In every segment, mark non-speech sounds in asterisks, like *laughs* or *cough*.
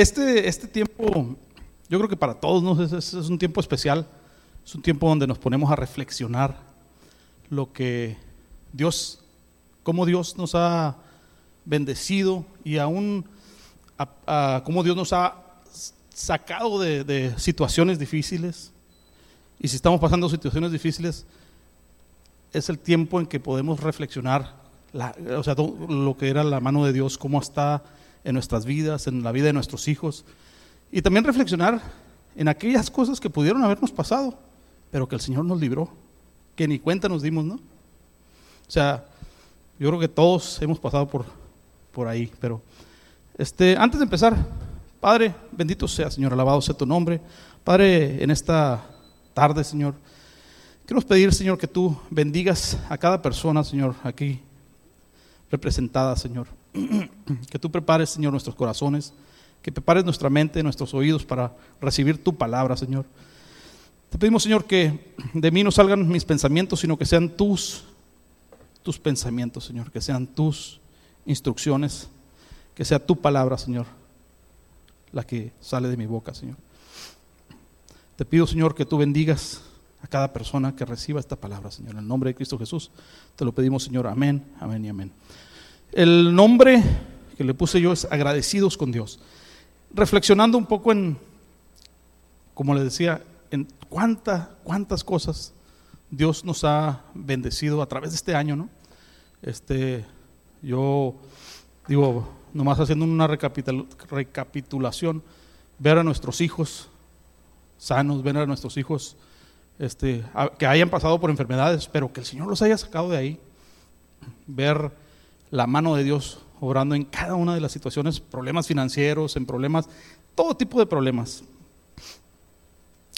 este, este tiempo, yo creo que para todos ¿no? es, es- es un tiempo especial, es un tiempo donde nos ponemos a reflexionar lo que Dios, cómo Dios nos ha bendecido y aún a, a cómo Dios nos ha sacado de, de situaciones difíciles. Y si estamos pasando situaciones difíciles, es el tiempo en que podemos reflexionar la- o sea, lo que era la mano de Dios, cómo está en nuestras vidas, en la vida de nuestros hijos. Y también reflexionar en aquellas cosas que pudieron habernos pasado, pero que el Señor nos libró, que ni cuenta nos dimos, ¿no? O sea, yo creo que todos hemos pasado por, por ahí, pero este, antes de empezar, Padre, bendito sea, Señor, alabado sea tu nombre. Padre, en esta tarde, Señor, queremos pedir, Señor, que tú bendigas a cada persona, Señor, aquí representada, Señor. *clears throat* que tú prepares, Señor, nuestros corazones, que prepares nuestra mente, nuestros oídos para recibir tu palabra, Señor. Te pedimos, Señor, que de mí no salgan mis pensamientos, sino que sean tus, tus pensamientos, Señor, que sean tus instrucciones, que sea tu palabra, Señor, la que sale de mi boca, Señor. Te pido, Señor, que tú bendigas a cada persona que reciba esta palabra, Señor. En el nombre de Cristo Jesús, te lo pedimos, Señor. Amén, amén y amén. El nombre que le puse yo es agradecidos con Dios. Reflexionando un poco en, como le decía, en cuánta, cuántas cosas Dios nos ha bendecido a través de este año, ¿no? Este, yo digo, nomás haciendo una recapitul- recapitulación, ver a nuestros hijos sanos, ver a nuestros hijos este, que hayan pasado por enfermedades, pero que el Señor los haya sacado de ahí, ver la mano de Dios obrando en cada una de las situaciones, problemas financieros, en problemas, todo tipo de problemas.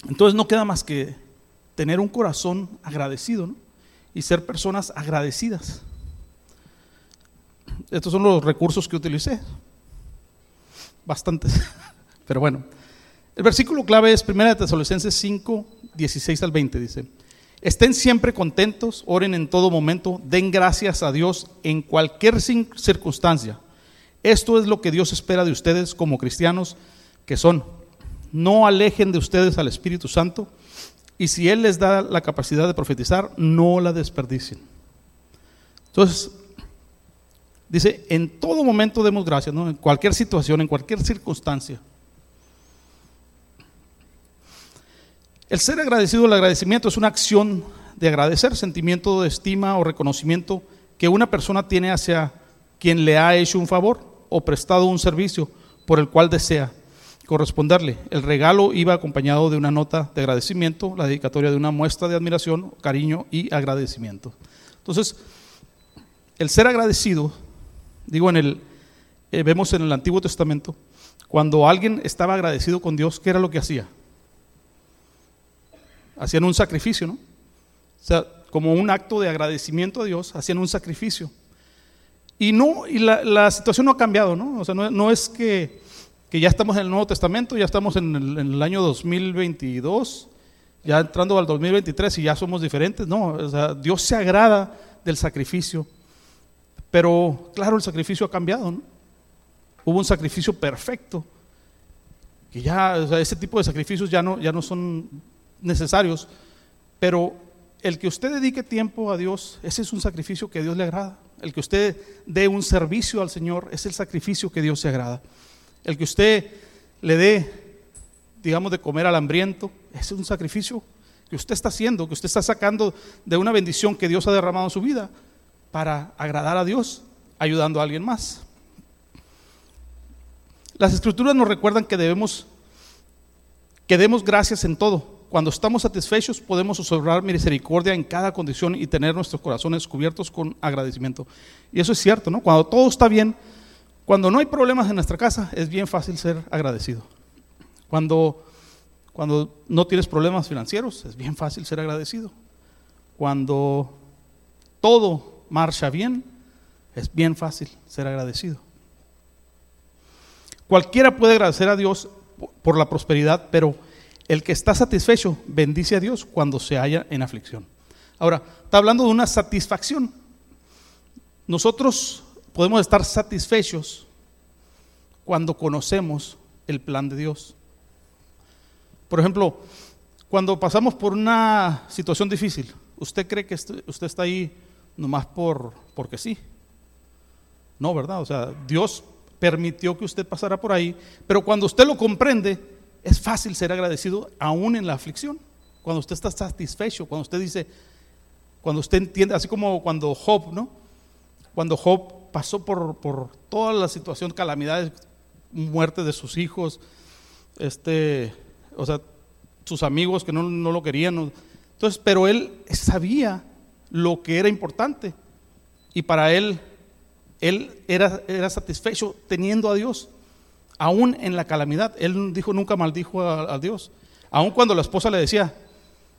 Entonces no queda más que tener un corazón agradecido y ser personas agradecidas. Estos son los recursos que utilicé. Bastantes. *laughs* Pero bueno. El versículo clave es 1 de Tesalonicenses 5, 16 al 20. Dice: Estén siempre contentos, oren en todo momento, den gracias a Dios en cualquier circunstancia. Esto es lo que Dios espera de ustedes como cristianos que son. No alejen de ustedes al Espíritu Santo y si Él les da la capacidad de profetizar, no la desperdicien. Entonces, dice, en todo momento demos gracias, ¿no? en cualquier situación, en cualquier circunstancia. El ser agradecido, el agradecimiento es una acción de agradecer, sentimiento de estima o reconocimiento que una persona tiene hacia quien le ha hecho un favor o prestado un servicio por el cual desea corresponderle. El regalo iba acompañado de una nota de agradecimiento, la dedicatoria de una muestra de admiración, cariño y agradecimiento. Entonces, el ser agradecido, digo en el, eh, vemos en el Antiguo Testamento, cuando alguien estaba agradecido con Dios, ¿qué era lo que hacía? Hacían un sacrificio, ¿no? O sea, como un acto de agradecimiento a Dios, hacían un sacrificio. Y no, y la, situación no ha cambiado, ¿no? O sea, no, es que, que ya estamos en el Nuevo Testamento, ya estamos en el, en el año 2022, ya entrando al 2023 y ya somos diferentes, no, o sea, Dios se agrada del sacrificio, pero claro, el sacrificio ha cambiado, ¿no? Hubo un sacrificio perfecto, que ya, o sea, ese tipo de sacrificios ya no, ya no son necesarios, pero el que usted dedique tiempo a Dios, ese es un sacrificio que Dios le agrada. El que usted dé un servicio al Señor, es el sacrificio que Dios se agrada. El que usted le dé, digamos, de comer al hambriento, es un sacrificio que usted está haciendo, que usted está sacando de una bendición que Dios ha derramado en su vida para agradar a Dios, ayudando a alguien más. Las escrituras nos recuerdan que debemos que demos gracias en todo. Cuando estamos satisfechos podemos observar misericordia en cada condición y tener nuestros corazones cubiertos con agradecimiento. Y eso es cierto, ¿no? Cuando todo está bien, cuando no hay problemas en nuestra casa, es bien fácil ser agradecido. Cuando, cuando no tienes problemas financieros, es bien fácil ser agradecido. Cuando todo marcha bien, es bien fácil ser agradecido. Cualquiera puede agradecer a Dios por la prosperidad, pero el que está satisfecho bendice a Dios cuando se halla en aflicción. Ahora, está hablando de una satisfacción. Nosotros podemos estar satisfechos cuando conocemos el plan de Dios. Por ejemplo, cuando pasamos por una situación difícil, ¿usted cree que usted está ahí nomás por, porque sí? No, ¿verdad? O sea, Dios permitió que usted pasara por ahí, pero cuando usted lo comprende, es fácil ser agradecido aún en la aflicción. Cuando usted está satisfecho, cuando usted dice, cuando usted entiende, así como cuando Job, ¿no? Cuando Job pasó por, por toda la situación, calamidades, muerte de sus hijos, este, o sea, sus amigos que no, no lo querían. Entonces, pero él sabía lo que era importante y para él él era, era satisfecho teniendo a Dios, aún en la calamidad. Él dijo, nunca maldijo a, Dios. Aún cuando la esposa le decía,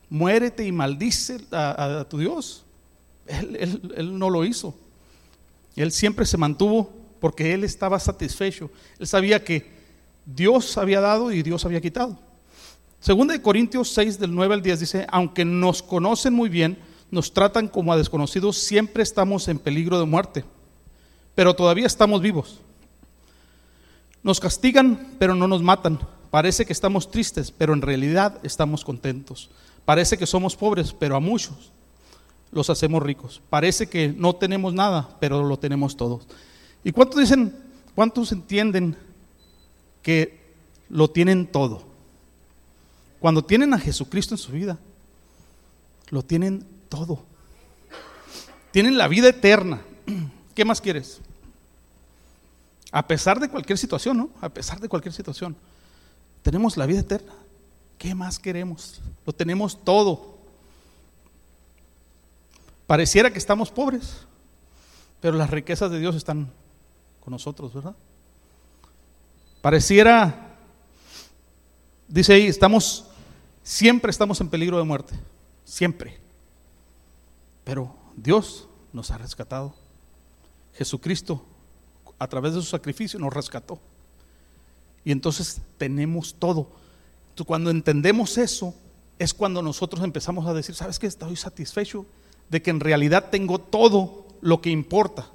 muérete y maldice a, tu Dios, él, no lo hizo. Él siempre se mantuvo porque él estaba satisfecho. Él sabía que Dios había dado y Dios había quitado. Segunda de Corintios 6 del 9 al 10 dice, aunque nos conocen muy bien, nos tratan como a desconocidos, siempre estamos en peligro de muerte pero todavía estamos vivos. Nos castigan, pero no nos matan. Parece que estamos tristes, pero en realidad estamos contentos. Parece que somos pobres, pero a muchos los hacemos ricos. Parece que no tenemos nada, pero lo tenemos todos. ¿Y cuántos dicen, cuántos entienden que lo tienen todo? Cuando tienen a Jesucristo en su vida, lo tienen todo. Tienen la vida eterna. ¿Qué más quieres? A pesar de cualquier situación, ¿no? A pesar de cualquier situación. Tenemos la vida eterna. ¿Qué más queremos? Lo tenemos todo. Pareciera que estamos pobres, pero las riquezas de Dios están con nosotros, ¿verdad? Pareciera, dice ahí, estamos, siempre estamos en peligro de muerte, siempre. Pero Dios nos ha rescatado. Jesucristo a través de su sacrificio nos rescató. Y entonces tenemos todo. Entonces, cuando entendemos eso, es cuando nosotros empezamos a decir, ¿sabes qué? Estoy satisfecho de que en realidad tengo todo lo que importa.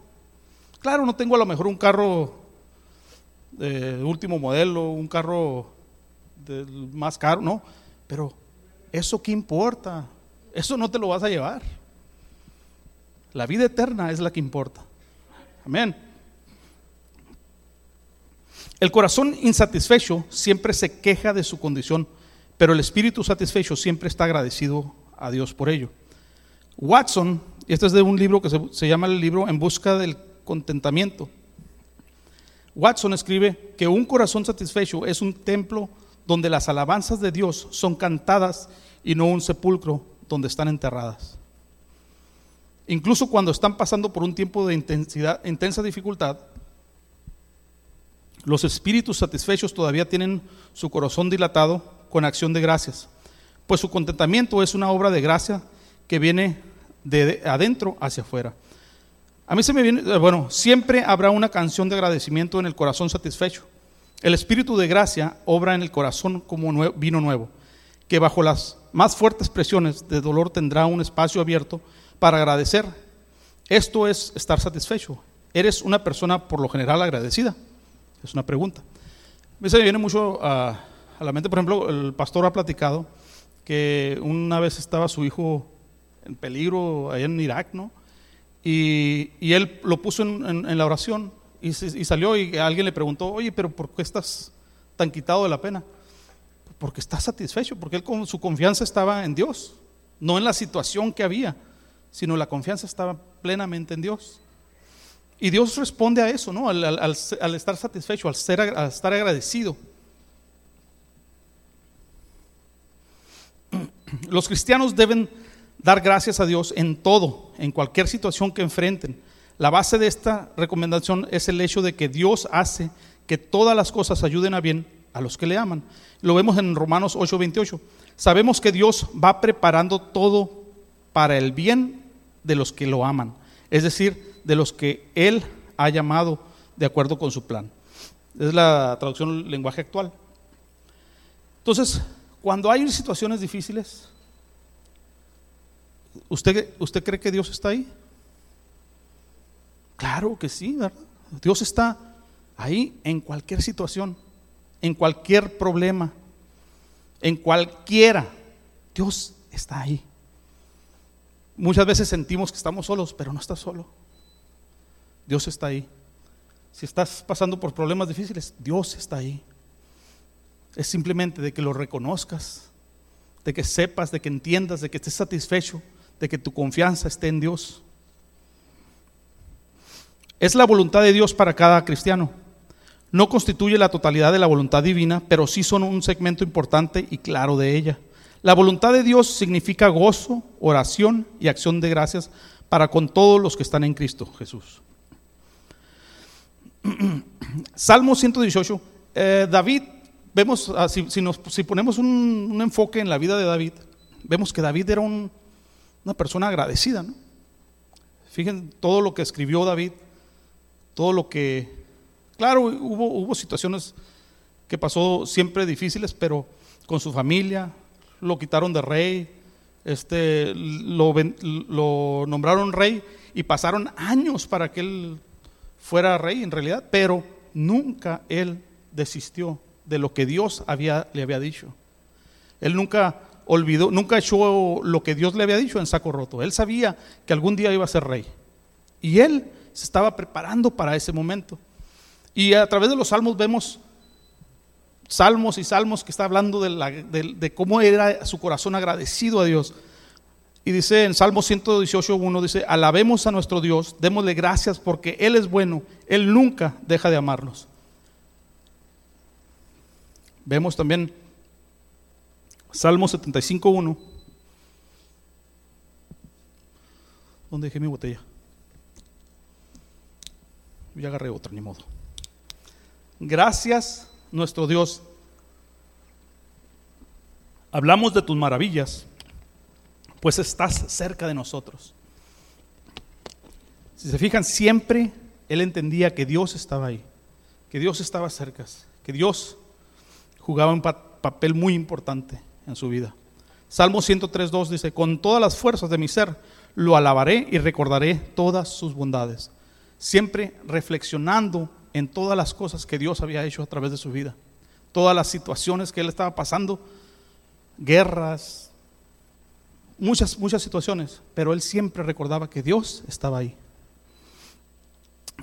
Claro, no tengo a lo mejor un carro de último modelo, un carro más caro, no, pero eso qué importa, eso no te lo vas a llevar. La vida eterna es la que importa. Amén. El corazón insatisfecho siempre se queja de su condición, pero el espíritu satisfecho siempre está agradecido a Dios por ello. Watson, este es de un libro que se, llama el libro En busca del contentamiento. Watson escribe que un corazón satisfecho es un templo donde las alabanzas de Dios son cantadas y no un sepulcro donde están enterradas. Incluso cuando están pasando por un tiempo de intensidad, intensa dificultad, los espíritus satisfechos todavía tienen su corazón dilatado con acción de gracias, pues su contentamiento es una obra de gracia que viene de adentro hacia afuera. A mí se me viene, eh, bueno, siempre habrá una canción de agradecimiento en el corazón satisfecho. El espíritu de gracia obra en el corazón como vino nuevo, que bajo las más fuertes presiones de dolor tendrá un espacio abierto para agradecer. Esto es estar satisfecho. Eres una persona por lo general agradecida. Es una pregunta. Me viene mucho a, la mente, por ejemplo, el pastor ha platicado que una vez estaba su hijo en peligro allá en Irak, ¿no? Y, él lo puso en, la oración y, salió y alguien le preguntó, oye, pero ¿por qué estás tan quitado de la pena? Porque está satisfecho, porque él su confianza estaba en Dios, no en la situación que había, sino la confianza estaba plenamente en Dios. Y Dios responde a eso, ¿no? Al, estar satisfecho, al, ser, al estar agradecido. *clears throat* Los cristianos deben dar gracias a Dios en todo, en cualquier situación que enfrenten. La base de esta recomendación es el hecho de que Dios hace que todas las cosas ayuden a bien a los que le aman. Lo vemos en Romanos 8:28. Sabemos que Dios va preparando todo para el bien de los que lo aman. Es decir, de los que Él ha llamado de acuerdo con su plan. Es la traducción lenguaje actual. Entonces, cuando hay situaciones difíciles, ¿usted, ¿usted cree que Dios está ahí? Claro que sí, ¿verdad? Dios está ahí en cualquier situación, en cualquier problema, en cualquiera, Dios está ahí. Muchas veces sentimos que estamos solos, pero no estás solo. Dios está ahí. Si estás pasando por problemas difíciles, Dios está ahí. Es simplemente de que lo reconozcas, de que sepas, de que entiendas, de que estés satisfecho, de que tu confianza esté en Dios. Es la voluntad de Dios para cada cristiano. No constituye la totalidad de la voluntad divina, pero sí son un segmento importante y claro de ella. La voluntad de Dios significa gozo, oración y acción de gracias para con todos los que están en Cristo Jesús. *clears throat* Salmo 118. Eh, David vemos, ah, si, ponemos un, enfoque en la vida de David, vemos que David era una persona agradecida. Fíjense todo lo que escribió David, todo lo que, claro, hubo, hubo situaciones que pasó siempre difíciles, pero con su familia, lo quitaron de rey, este, lo, nombraron rey y pasaron años para que él fuera rey en realidad, pero nunca él desistió de lo que Dios había, le había dicho. Él nunca olvidó, nunca echó lo que Dios le había dicho en saco roto. Él sabía que algún día iba a ser rey. Y él se estaba preparando para ese momento. Y a través de los salmos vemos salmos y salmos que está hablando de, cómo era su corazón agradecido a Dios. Y dice en Salmo 118.1, dice, alabemos a nuestro Dios, démosle gracias porque Él es bueno, Él nunca deja de amarnos. Vemos también Salmo 75.1. ¿Dónde dejé mi botella? Ya agarré otra, ni modo. Gracias, nuestro Dios. Hablamos de tus maravillas, pues estás cerca de nosotros. Si se fijan, siempre él entendía que Dios estaba ahí, que Dios estaba cerca, que Dios jugaba un papel muy importante en su vida. Salmo 103.2 dice, con todas las fuerzas de mi ser lo alabaré y recordaré todas sus bondades. Siempre reflexionando en todas las cosas que Dios había hecho a través de su vida. Todas las situaciones que él estaba pasando, guerras, muchas, muchas situaciones, pero él siempre recordaba que Dios estaba ahí.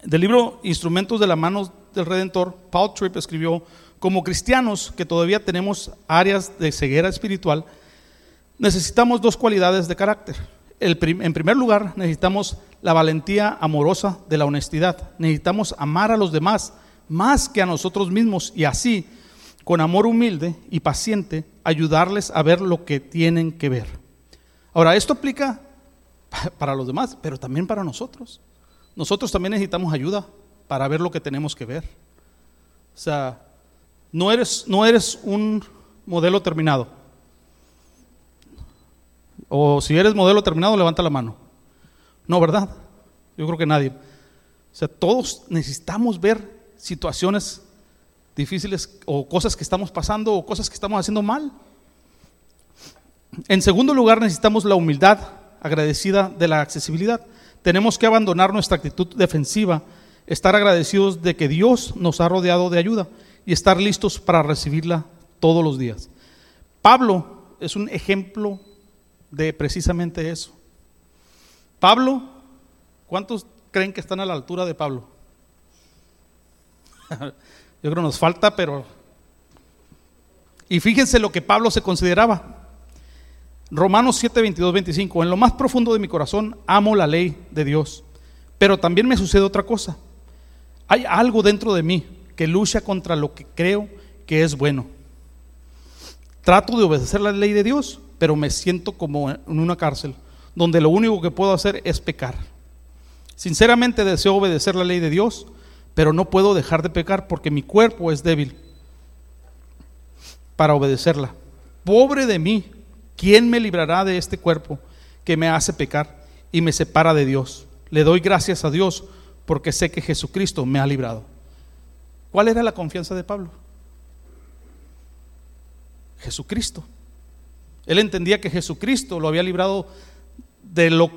Del libro Instrumentos de la mano del Redentor, Paul Tripp escribió, como cristianos que todavía tenemos áreas de ceguera espiritual, necesitamos dos cualidades de carácter. en primer lugar, necesitamos la valentía amorosa de la honestidad. Necesitamos amar a los demás más que a nosotros mismos y así, con amor humilde y paciente, ayudarles a ver lo que tienen que ver. Ahora, esto aplica para los demás, pero también para nosotros. Nosotros también necesitamos ayuda para ver lo que tenemos que ver. O sea, no eres, no eres un modelo terminado. O si eres modelo terminado, levanta la mano. No, ¿verdad? Yo creo que nadie. O sea, todos necesitamos ver situaciones difíciles o cosas que estamos pasando o cosas que estamos haciendo mal. En segundo lugar, necesitamos la humildad agradecida de la accesibilidad. Tenemos que abandonar nuestra actitud defensiva, estar agradecidos de que Dios nos ha rodeado de ayuda y estar listos para recibirla todos los días. Pablo es un ejemplo de precisamente eso. Pablo, ¿cuántos creen que están a la altura de Pablo? *laughs* Yo creo que nos falta, pero... Y fíjense lo que Pablo se consideraba. Romanos 7, 22, 25. En lo más profundo de mi corazón amo la ley de Dios, pero también me sucede otra cosa. Hay algo dentro de mí que lucha contra lo que creo que es bueno. Trato de obedecer la ley de Dios, pero me siento como en una cárcel, donde lo único que puedo hacer es pecar. Sinceramente deseo obedecer la ley de Dios, pero no puedo dejar de pecar porque mi cuerpo es débil para obedecerla. Pobre de mí, ¿quién me librará de este cuerpo que me hace pecar y me separa de Dios? Le doy gracias a Dios porque sé que Jesucristo me ha librado. ¿Cuál era la confianza de Pablo? Jesucristo. Él entendía que Jesucristo lo había librado de lo,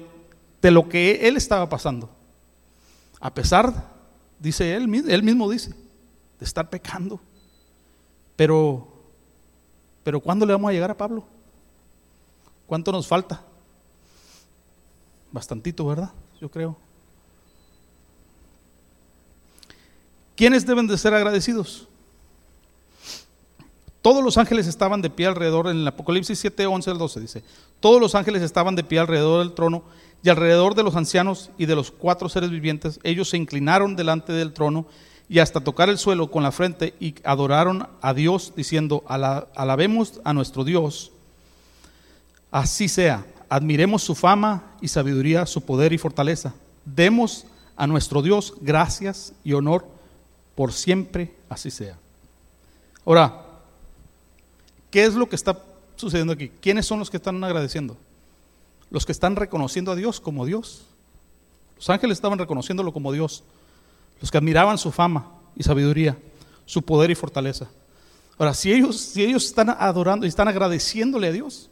de lo que él estaba pasando. A pesar, dice él, él mismo dice, de estar pecando. Pero, pero ¿cuándo le vamos a llegar a Pablo? ¿Cuánto nos falta? Bastantito, ¿verdad? Yo creo. ¿Quiénes deben de ser agradecidos? Todos los ángeles estaban de pie alrededor, en el Apocalipsis 7, 11 al 12 dice, todos los ángeles estaban de pie alrededor del trono y alrededor de los ancianos y de los cuatro seres vivientes, ellos se inclinaron delante del trono y hasta tocar el suelo con la frente y adoraron a Dios diciendo, alabemos a nuestro Dios. Así sea, admiremos su fama y sabiduría, su poder y fortaleza. Demos a nuestro Dios gracias y honor por siempre, así sea. Ahora, ¿qué es lo que está sucediendo aquí? ¿Quiénes son los que están agradeciendo? Los que están reconociendo a Dios como Dios. Los ángeles estaban reconociéndolo como Dios los que admiraban su fama y sabiduría, su poder y fortaleza. Ahora, si ellos, si ellos están adorando y están agradeciéndole a Dios,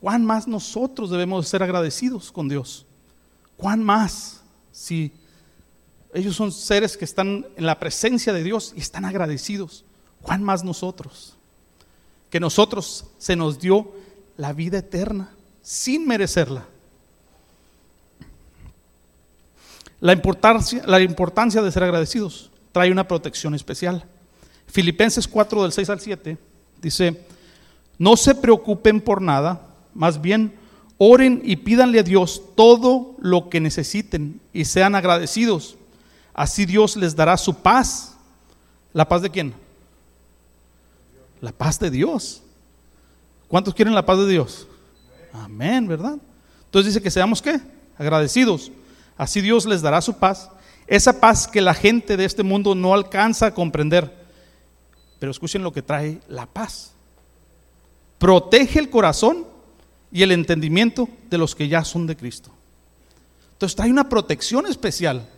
¿cuán más nosotros debemos ser agradecidos con Dios? ¿Cuán más si ellos son seres que están en la presencia de Dios y están agradecidos? ¿Cuán más nosotros? Que nosotros se nos dio la vida eterna sin merecerla. La importancia, la importancia de ser agradecidos trae una protección especial. Filipenses 4 del 6 al 7 dice, no se preocupen por nada, más bien oren y pídanle a Dios todo lo que necesiten y sean agradecidos. Así Dios les dará su paz. ¿La paz de quién? La paz de Dios. ¿Cuántos quieren la paz de Dios? Amén, ¿verdad? Entonces dice que seamos qué? Agradecidos. Así Dios les dará su paz, esa paz que la gente de este mundo no alcanza a comprender. Pero escuchen lo que trae la paz. Protege el corazón y el entendimiento de los que ya son de Cristo. Entonces trae una protección especial.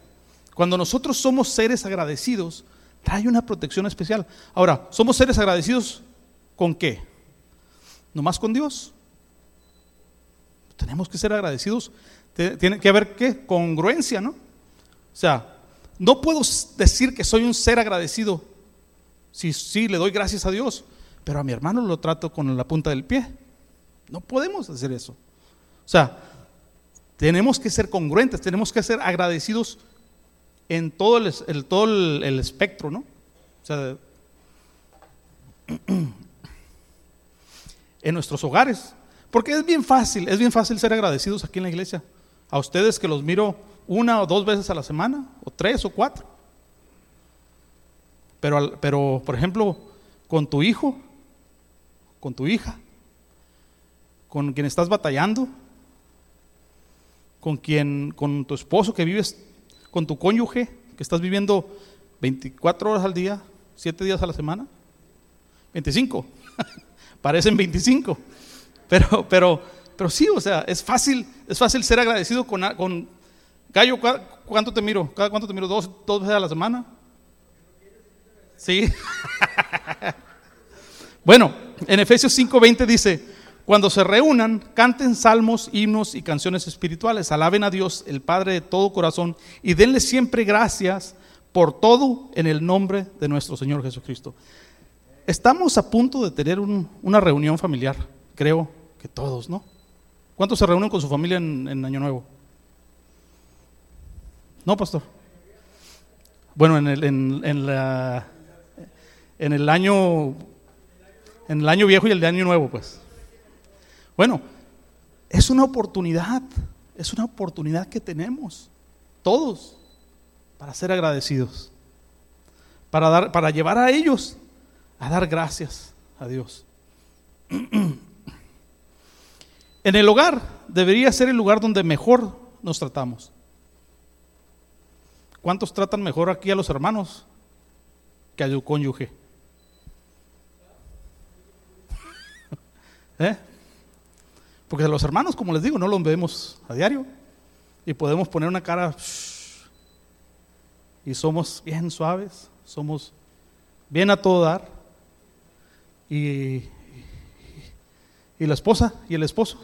Cuando nosotros somos seres agradecidos, trae una protección especial. Ahora, ¿somos seres agradecidos con qué? ¿Nomás con Dios? Tenemos que ser agradecidos tiene que haber qué? Congruencia, ¿no? O sea, no puedo decir que soy un ser agradecido si sí le doy gracias a Dios, pero a mi hermano lo trato con la punta del pie. No podemos hacer eso. O sea, tenemos que ser congruentes, tenemos que ser agradecidos en todo el, todo el espectro, ¿no? O sea, *clears throat* en nuestros hogares. Porque es bien fácil, es bien fácil ser agradecidos aquí en la iglesia. A ustedes que los miro una o dos veces a la semana, o tres o cuatro. Pero, pero por ejemplo, con tu hijo, con tu hija, con quien estás batallando, con quien, con tu esposo que vives, con tu cónyuge que estás viviendo 24 horas al día, 7 días a la semana, 25, *laughs* parecen 25, pero, pero pero sí, o sea, es fácil, es fácil ser agradecido con, con Gallo, ¿cuánto te miro? ¿Cada cuánto te miro? ¿Dos, dos veces a la semana? Sí. *laughs* bueno, en Efesios 5:20 dice, cuando se reúnan, canten salmos, himnos y canciones espirituales, alaben a Dios, el Padre de todo corazón, y denle siempre gracias por todo en el nombre de nuestro Señor Jesucristo. Estamos a punto de tener una reunión familiar, creo que todos, ¿no? ¿Cuántos se reúnen con su familia en, Año Nuevo? No, pastor. Bueno, en el, en, la, en el año en el año viejo y el de año nuevo, pues. Bueno, es una oportunidad, es una oportunidad que tenemos todos para ser agradecidos, para dar, para llevar a ellos a dar gracias a Dios. *clears throat* En el hogar debería ser el lugar donde mejor nos tratamos. ¿Cuántos tratan mejor aquí a los hermanos que a su cónyuge? *laughs* ¿Eh? Porque los hermanos, como les digo, no los vemos a diario y podemos poner una cara y somos bien suaves, somos bien a todo dar y y la esposa y el esposo.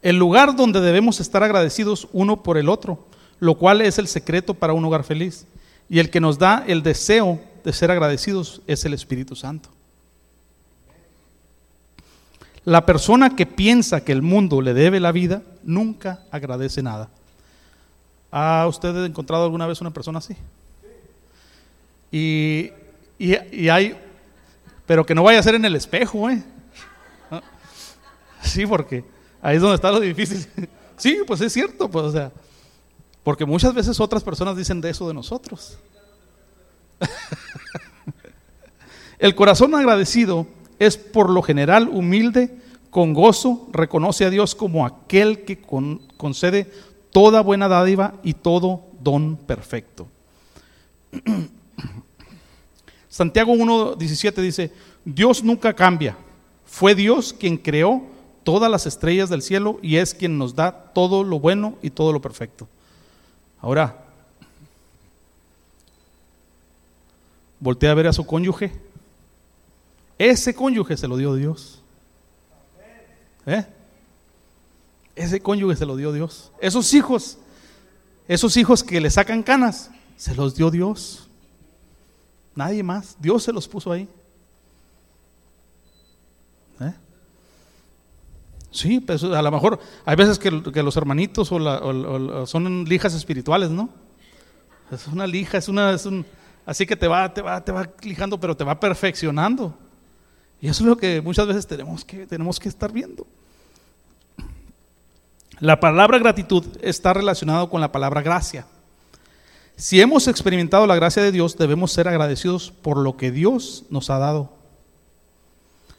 El lugar donde debemos estar agradecidos uno por el otro, lo cual es el secreto para un hogar feliz. Y el que nos da el deseo de ser agradecidos es el Espíritu Santo. La persona que piensa que el mundo le debe la vida nunca agradece nada. ¿Ha usted encontrado alguna vez una persona así? Y, y, hay, pero que no vaya a ser en el espejo, ¿eh? Sí, porque ahí es donde está lo difícil. Sí, pues es cierto, pues, o sea, porque muchas veces otras personas dicen de eso de nosotros. *laughs* El corazón agradecido es por lo general humilde, con gozo, reconoce a Dios como aquel que concede toda buena dádiva y todo don perfecto. *clears throat* Santiago 1.17 dice, Dios nunca cambia. Fue Dios quien creó todas las estrellas del cielo y es quien nos da todo lo bueno y todo lo perfecto. Ahora, voltea a ver a su cónyuge. Ese cónyuge se lo dio Dios. ¿Eh? Ese cónyuge se lo dio Dios. Esos hijos, esos hijos que le sacan canas, se los dio Dios. Nadie más. Dios se los puso ahí. ¿Eh? Sí, pues a lo mejor hay veces que, los hermanitos son lijas espirituales, ¿no? Es una lija, es una, es un, así que te va, te va, te va lijando, pero te va perfeccionando. Y eso es lo que muchas veces tenemos que, tenemos que estar viendo. La palabra gratitud está relacionada con la palabra gracia. Si hemos experimentado la gracia de Dios, debemos ser agradecidos por lo que Dios nos ha dado.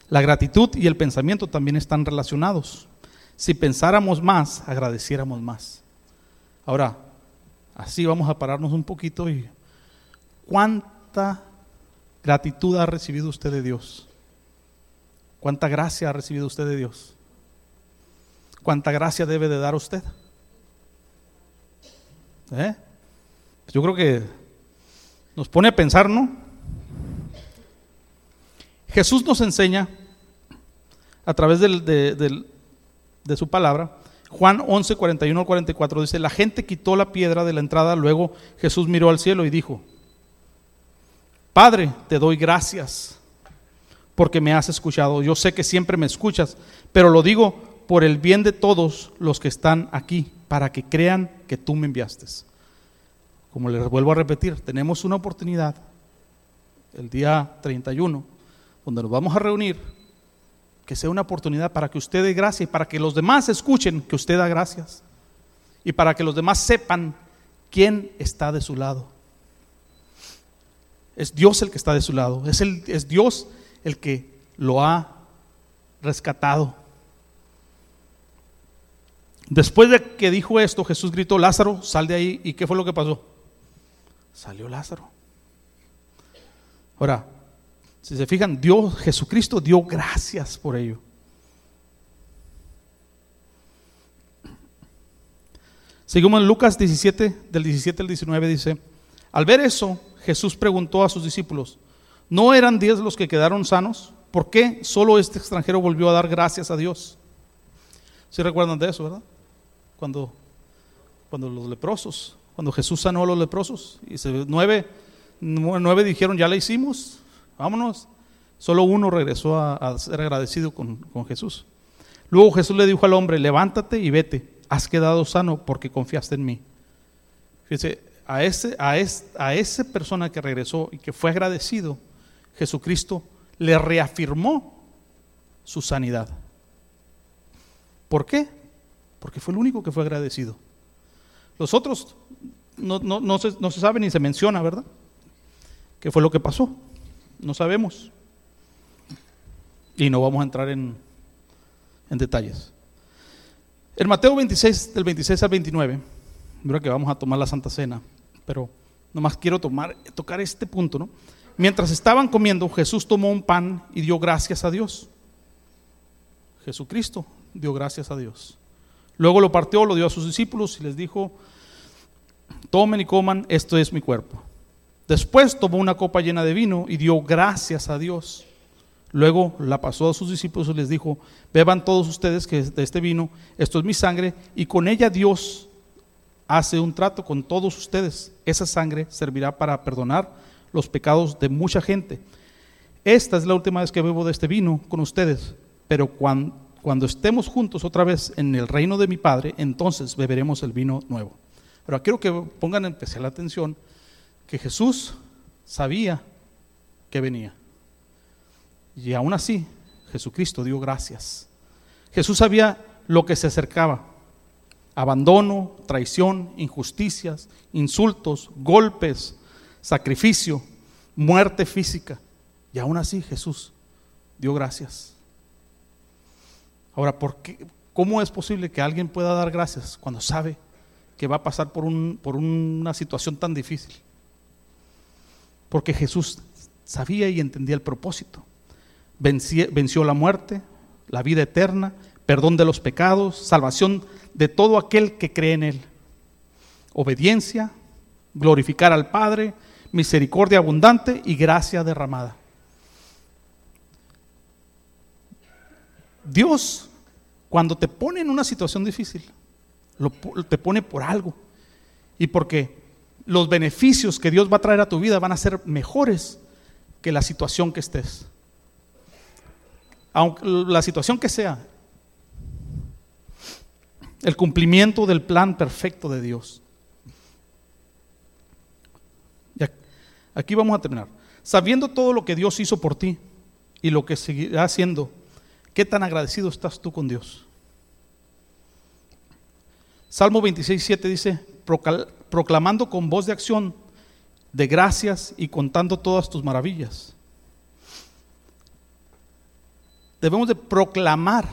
La gratitud y el pensamiento también están relacionados. Si pensáramos más, agradeciéramos más. Ahora, así vamos a pararnos un poquito y ¿cuánta gratitud ha recibido usted de Dios? ¿Cuánta gracia ha recibido usted de Dios? ¿Cuánta gracia debe de dar usted? ¿Eh? Yo creo que nos pone a pensar, ¿no? Jesús nos enseña a través de, su palabra, Juan 11, 41 al 44 dice, la gente quitó la piedra de la entrada, luego Jesús miró al cielo y dijo, Padre, te doy gracias porque me has escuchado. Yo sé que siempre me escuchas, pero lo digo por el bien de todos los que están aquí, para que crean que tú me enviaste. Como les vuelvo a repetir, tenemos una oportunidad el día 31 donde nos vamos a reunir, que sea una oportunidad para que usted dé gracia y para que los demás escuchen que usted da gracias y para que los demás sepan quién está de su lado. Es Dios el que está de su lado, es, el, es Dios el que lo ha rescatado. Después de que dijo esto, Jesús gritó, Lázaro, sal de ahí. ¿Y qué fue lo que pasó? Salió Lázaro. Ahora, si se fijan, Dios, Jesucristo dio gracias por ello. Seguimos en Lucas 17, del 17 al 19, dice, al ver eso, Jesús preguntó a sus discípulos, ¿no eran diez los que quedaron sanos? ¿Por qué solo este extranjero volvió a dar gracias a Dios? Si recuerdan de eso, ¿verdad? Cuando, cuando los leprosos, cuando Jesús sanó a los leprosos, y nueve, nueve dijeron, ya la hicimos, vámonos. Solo uno regresó a, ser agradecido con, Jesús. Luego Jesús le dijo al hombre, levántate y vete, has quedado sano porque confiaste en mí. Fíjese, a ese, a, a esa persona que regresó y que fue agradecido, Jesucristo le reafirmó su sanidad. ¿Por qué? Porque fue el único que fue agradecido. Los otros no, no, se, no se sabe ni se menciona, ¿verdad? ¿Qué fue lo que pasó? No sabemos. Y no vamos a entrar en, en detalles. En Mateo 26, del 26 al 29, creo que vamos a tomar la Santa Cena, pero nomás quiero tomar, tocar este punto, ¿no? Mientras estaban comiendo, Jesús tomó un pan y dio gracias a Dios. Jesucristo dio gracias a Dios. Luego lo partió, lo dio a sus discípulos y les dijo, tomen y coman, esto es mi cuerpo. Después tomó una copa llena de vino y dio gracias a Dios. Luego la pasó a sus discípulos y les dijo, beban todos ustedes que de este vino, esto es mi sangre, y con ella Dios hace un trato con todos ustedes. Esa sangre servirá para perdonar los pecados de mucha gente. Esta es la última vez que bebo de este vino con ustedes, pero cuando, estemos juntos otra vez en el reino de mi Padre, entonces beberemos el vino nuevo. Pero quiero que pongan en especial atención que Jesús sabía que venía. Y aún así, Jesucristo dio gracias. Jesús sabía lo que se acercaba. Abandono, traición, injusticias, insultos, golpes, sacrificio, muerte física. Y aún así Jesús dio gracias. Ahora, ¿por qué, ¿cómo es posible que alguien pueda dar gracias cuando sabe que va a pasar por, un, por una situación tan difícil? Porque Jesús sabía y entendía el propósito. venció la muerte, la vida eterna, perdón de los pecados, salvación de todo aquel que cree en Él. Obediencia, glorificar al Padre, misericordia abundante y gracia derramada. Dios, cuando te pone en una situación difícil, te pone por algo. Y porque los beneficios que Dios va a traer a tu vida van a ser mejores que la situación que estés. Aunque la situación que sea, el cumplimiento del plan perfecto de Dios. Aquí vamos a terminar. Sabiendo todo lo que Dios hizo por ti y lo que seguirá haciendo, ¿qué tan agradecido estás tú con Dios? Salmo 26, 7 dice, proclamando con voz de acción de gracias y contando todas tus maravillas. Debemos de proclamar,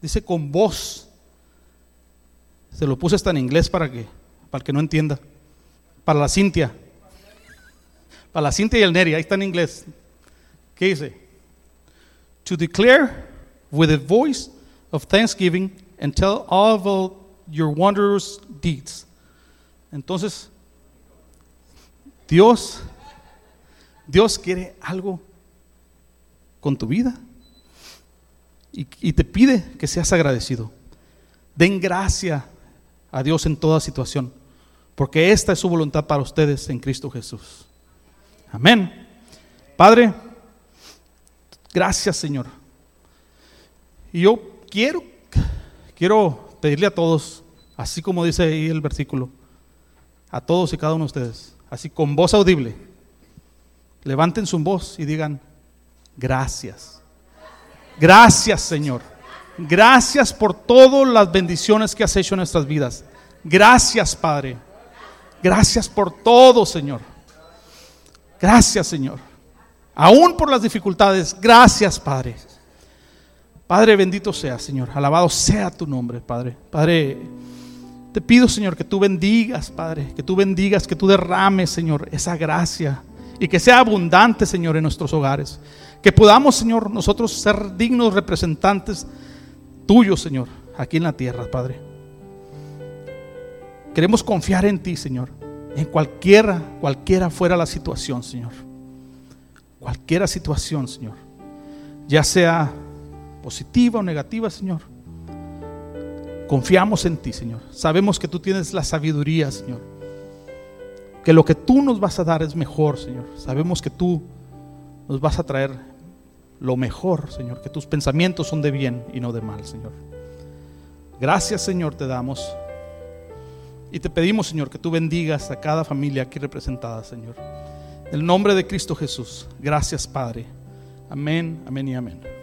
dice con voz se lo puse hasta en inglés para que, para que no entienda. Para la Cintia. Para la Cintia y el Neri, ahí está en inglés. ¿Qué dice? To declare with a voice of thanksgiving and tell all your wondrous deeds. Entonces, Dios, Dios quiere algo con tu vida y, y te pide que seas agradecido. Den gracia a Dios en toda situación, porque esta es su voluntad para ustedes en Cristo Jesús. Amén. Padre, gracias Señor. Y yo quiero, quiero pedirle a todos, así como dice ahí el versículo, a todos y cada uno de ustedes, así con voz audible, levanten su voz y digan, gracias. Gracias Señor. Gracias por todas las bendiciones que has hecho en nuestras vidas. Gracias, Padre. Gracias por todo, Señor. Gracias, Señor. Aún por las dificultades, gracias, Padre. Padre, bendito sea, Señor. Alabado sea tu nombre, Padre. Padre, te pido, Señor, que tú bendigas, Padre. Que tú bendigas, que tú derrames, Señor, esa gracia. Y que sea abundante, Señor, en nuestros hogares. Que podamos, Señor, nosotros ser dignos representantes tuyo, Señor, aquí en la tierra, Padre. Queremos confiar en ti, Señor, en cualquiera, cualquiera fuera la situación, Señor. Cualquiera situación, Señor. Ya sea positiva o negativa, Señor. Confiamos en ti, Señor. Sabemos que tú tienes la sabiduría, Señor. Que lo que tú nos vas a dar es mejor, Señor. Sabemos que tú nos vas a traer lo mejor, Señor, que tus pensamientos son de bien y no de mal, Señor. Gracias, Señor, te damos. Y te pedimos, Señor, que tú bendigas a cada familia aquí representada, Señor. En el nombre de Cristo Jesús. Gracias, Padre. Amén, amén y amén.